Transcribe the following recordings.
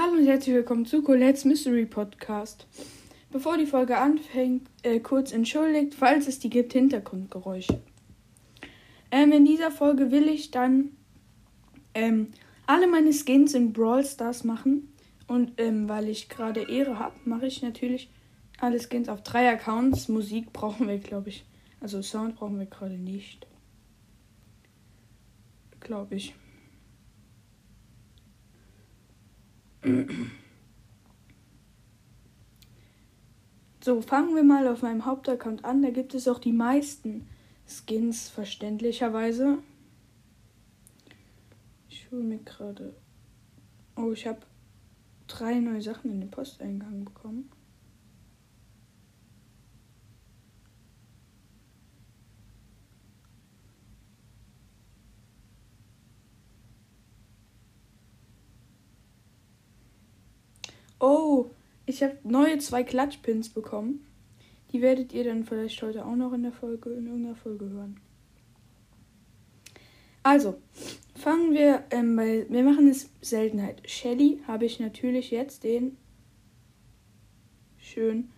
Hallo und herzlich willkommen zu Colette's Mystery Podcast. Bevor die Folge anfängt, äh, kurz entschuldigt, falls es die gibt, Hintergrundgeräusche. Ähm, in dieser Folge will ich dann ähm, alle meine Skins in Brawl Stars machen. Und ähm, weil ich gerade Ehre habe, mache ich natürlich alle Skins auf drei Accounts. Musik brauchen wir, glaube ich. Also Sound brauchen wir gerade nicht. Glaube ich. So, fangen wir mal auf meinem Hauptaccount an. Da gibt es auch die meisten Skins, verständlicherweise. Ich hole mir gerade. Oh, ich habe drei neue Sachen in den Posteingang bekommen. Oh, ich habe neue zwei Klatschpins bekommen. Die werdet ihr dann vielleicht heute auch noch in der Folge, in irgendeiner Folge hören. Also, fangen wir ähm, bei. Wir machen es Seltenheit. Shelly habe ich natürlich jetzt den schön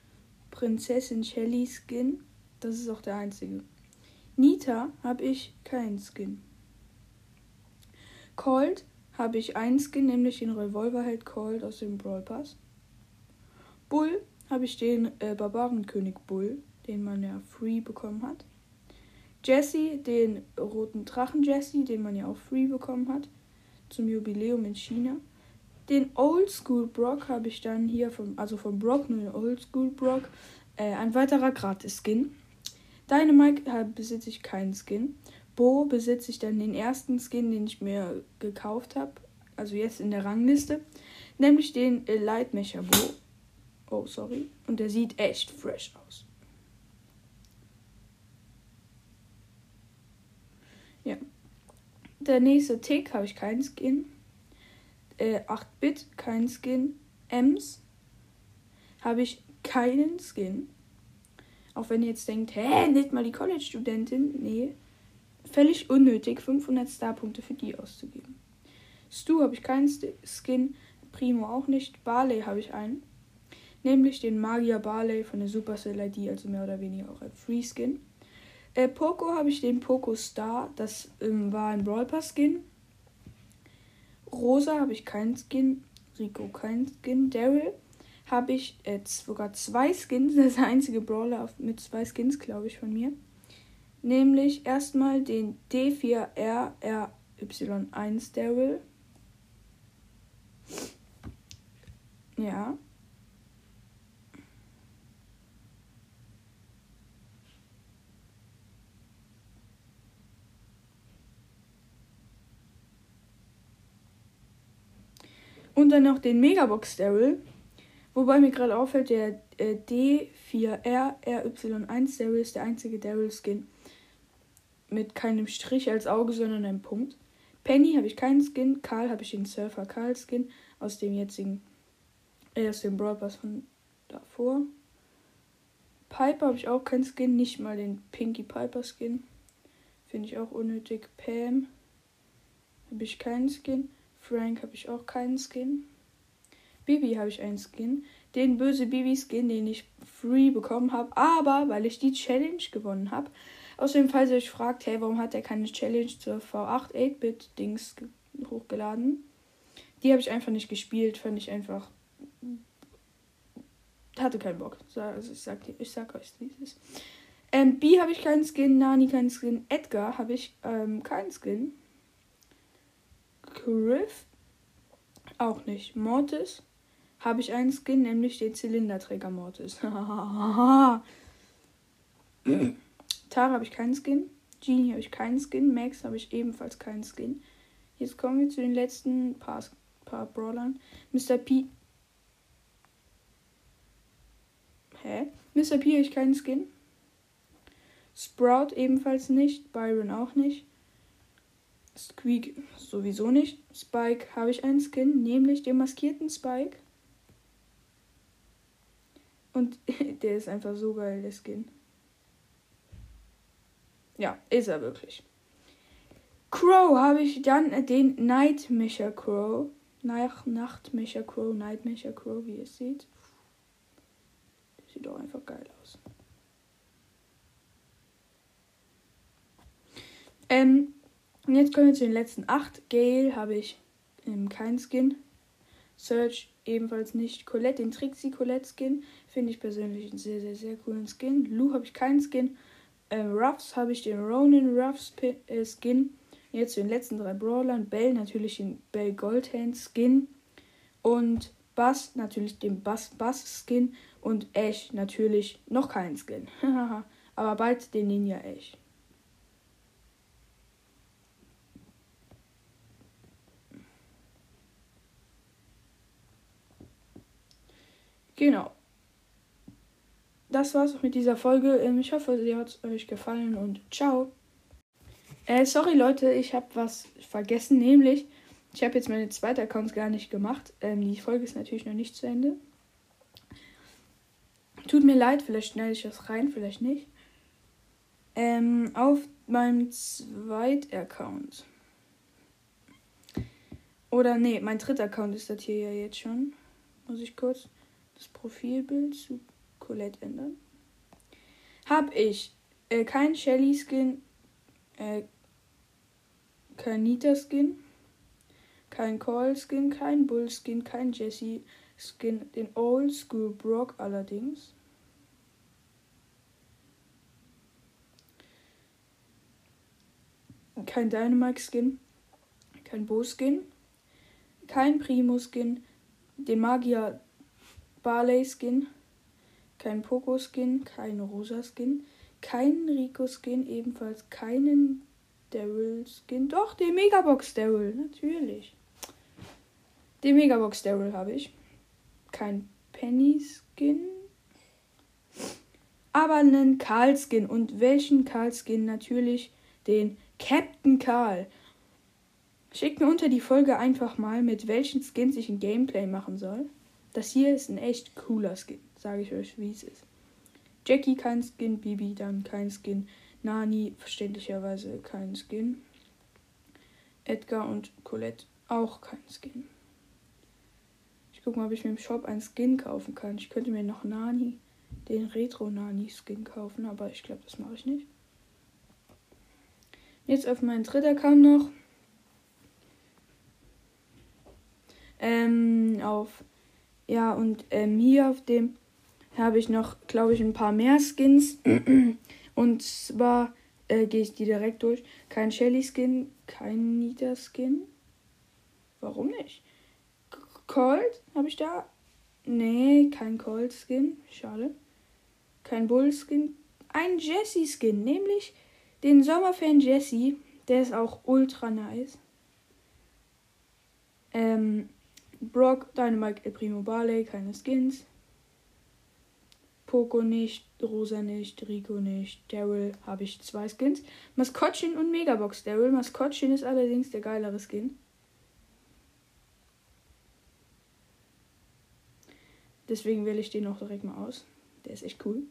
Prinzessin Shelly Skin. Das ist auch der einzige. Nita habe ich keinen Skin. Cold habe ich einen Skin, nämlich den Revolverheld Cold aus dem Brawl Pass. Bull habe ich den äh, Barbarenkönig Bull, den man ja free bekommen hat. Jesse, den roten Drachen Jesse, den man ja auch free bekommen hat, zum Jubiläum in China. Den Oldschool Brock habe ich dann hier vom, also vom Brock, nur den Oldschool Brock, äh, ein weiterer Gratis-Skin. Dynamite besitze ich keinen Skin. Bo besitze ich dann den ersten Skin, den ich mir gekauft habe. Also jetzt in der Rangliste. Nämlich den Lightmecher Bo. Oh, sorry. Und der sieht echt fresh aus. Ja. Der nächste Tick habe ich keinen Skin. Äh, 8-Bit, kein Skin. Ems habe ich keinen Skin. Auch wenn ihr jetzt denkt, hä, nicht mal die College-Studentin. Nee, völlig unnötig, 500 Starpunkte für die auszugeben. Stu habe ich keinen Skin, Primo auch nicht, Barley habe ich einen. Nämlich den Magier Barley von der Supercell ID, also mehr oder weniger auch ein Free Skin. Äh, Poco habe ich den Poco Star, das ähm, war ein Brawl Pass Skin. Rosa habe ich keinen Skin, Rico keinen Skin, Daryl habe ich äh, sogar zwei Skins, das ist der einzige Brawler mit zwei Skins, glaube ich, von mir. Nämlich erstmal den D4RRY1 Daryl. Ja. Und dann noch den Megabox Daryl. Wobei mir gerade auffällt, der äh, D4RRY1 Daryl ist der einzige Daryl-Skin, mit keinem Strich als Auge, sondern einem Punkt. Penny habe ich keinen Skin. Karl habe ich den Surfer Karl Skin aus dem jetzigen, äh, aus dem Brawl Pass von davor. Piper habe ich auch keinen Skin, nicht mal den Pinky Piper Skin. Finde ich auch unnötig. Pam habe ich keinen Skin. Frank habe ich auch keinen Skin. Bibi habe ich einen Skin. Den böse Bibi Skin, den ich free bekommen habe, aber weil ich die Challenge gewonnen habe, Außerdem, falls ihr euch fragt, hey, warum hat er keine Challenge zur V8 8-Bit-Dings hochgeladen? Die habe ich einfach nicht gespielt, fand ich einfach. Hatte keinen Bock. Also ich sag, ich sag euch dieses. Ähm, B habe ich keinen Skin, Nani keinen Skin, Edgar habe ich ähm, keinen Skin. Griff auch nicht. Mortis habe ich einen Skin, nämlich den Zylinderträger Mortis. Tara habe ich keinen Skin. Genie habe ich keinen Skin. Max habe ich ebenfalls keinen Skin. Jetzt kommen wir zu den letzten paar, paar Brawlern. Mr. P. Hä? Mr. P habe ich keinen Skin. Sprout ebenfalls nicht. Byron auch nicht. Squeak sowieso nicht. Spike habe ich einen Skin, nämlich den maskierten Spike. Und der ist einfach so geil, der Skin. Ja, ist er wirklich. Crow habe ich dann den Nightmischer Crow. Nach Nachtmecher Crow, Nightmecher Crow, wie ihr seht. Sieht auch einfach geil aus. Ähm, jetzt kommen wir zu den letzten acht. Gale habe ich ähm, kein Skin. Search ebenfalls nicht. Colette, den Trixie Colette Skin, finde ich persönlich einen sehr, sehr, sehr coolen Skin. Lou habe ich keinen Skin. Ähm, Ruffs habe ich den Ronin Ruffs äh, Skin. Jetzt zu den letzten drei Brawlern. Bell natürlich den Bell Goldhand Skin. Und Bass natürlich den Bass Bass Skin. Und Ash natürlich noch keinen Skin. Aber bald den Ninja Ash. Genau. Das war's auch mit dieser Folge. Ähm, ich hoffe, sie hat euch gefallen und ciao. Äh, sorry Leute, ich habe was vergessen, nämlich ich habe jetzt meine zweite Accounts gar nicht gemacht. Ähm, die Folge ist natürlich noch nicht zu Ende. Tut mir leid, vielleicht schneide ich das rein, vielleicht nicht. Ähm, auf meinem zweiten Account. Oder nee, mein dritter Account ist das hier ja jetzt schon. Muss ich kurz das Profilbild zu Colette ändern. Hab ich äh, kein Shelly Skin, äh, kein Nita Skin, kein Call Skin, kein Bull Skin, kein Jesse Skin, den Old School Brock allerdings. Kein Dynamite Skin, kein Bo Skin, kein Primo Skin, den Magier Barley Skin, kein Poco Skin, kein Rosa Skin, keinen Rico Skin, ebenfalls keinen Daryl Skin. Doch, den Megabox Daryl, natürlich. Den Megabox Daryl habe ich. Kein Penny Skin. Aber einen Karl Skin. Und welchen Karl Skin? Natürlich den Captain Karl. Schickt mir unter die Folge einfach mal, mit welchen Skins ich ein Gameplay machen soll. Das hier ist ein echt cooler Skin, sage ich euch, wie es ist. Jackie kein Skin, Bibi dann kein Skin, Nani verständlicherweise kein Skin, Edgar und Colette auch kein Skin. Ich gucke mal, ob ich mir im Shop einen Skin kaufen kann. Ich könnte mir noch Nani, den Retro Nani Skin kaufen, aber ich glaube, das mache ich nicht. Jetzt auf meinen dritten Account noch. Ähm, auf ja, und ähm, hier auf dem habe ich noch, glaube ich, ein paar mehr Skins. und zwar äh, gehe ich die direkt durch. Kein Shelly Skin, kein Nita Skin. Warum nicht? Cold habe ich da? Nee, kein Cold Skin. Schade. Kein Bull Skin. Ein Jesse Skin, nämlich den Sommerfan Jesse. Der ist auch ultra nice. Ähm, Brock, Dynamite, El Primo Barley, keine Skins. Poco nicht, Rosa nicht, Rico nicht, Daryl habe ich zwei Skins. Maskottchen und Megabox Daryl. Maskottchen ist allerdings der geilere Skin. Deswegen wähle ich den auch direkt mal aus. Der ist echt cool.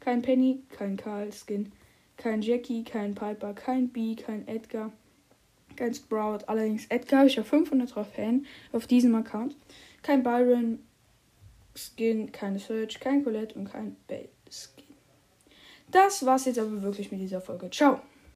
Kein Penny, kein Karl Skin, kein Jackie, kein Piper, kein B, kein Edgar, kein Sprout. Allerdings Edgar habe ich ja 500 Trophäen auf diesem Account. Kein Byron Skin, keine Search, kein Colette und kein Bell Skin. Das war's jetzt aber wirklich mit dieser Folge. Ciao.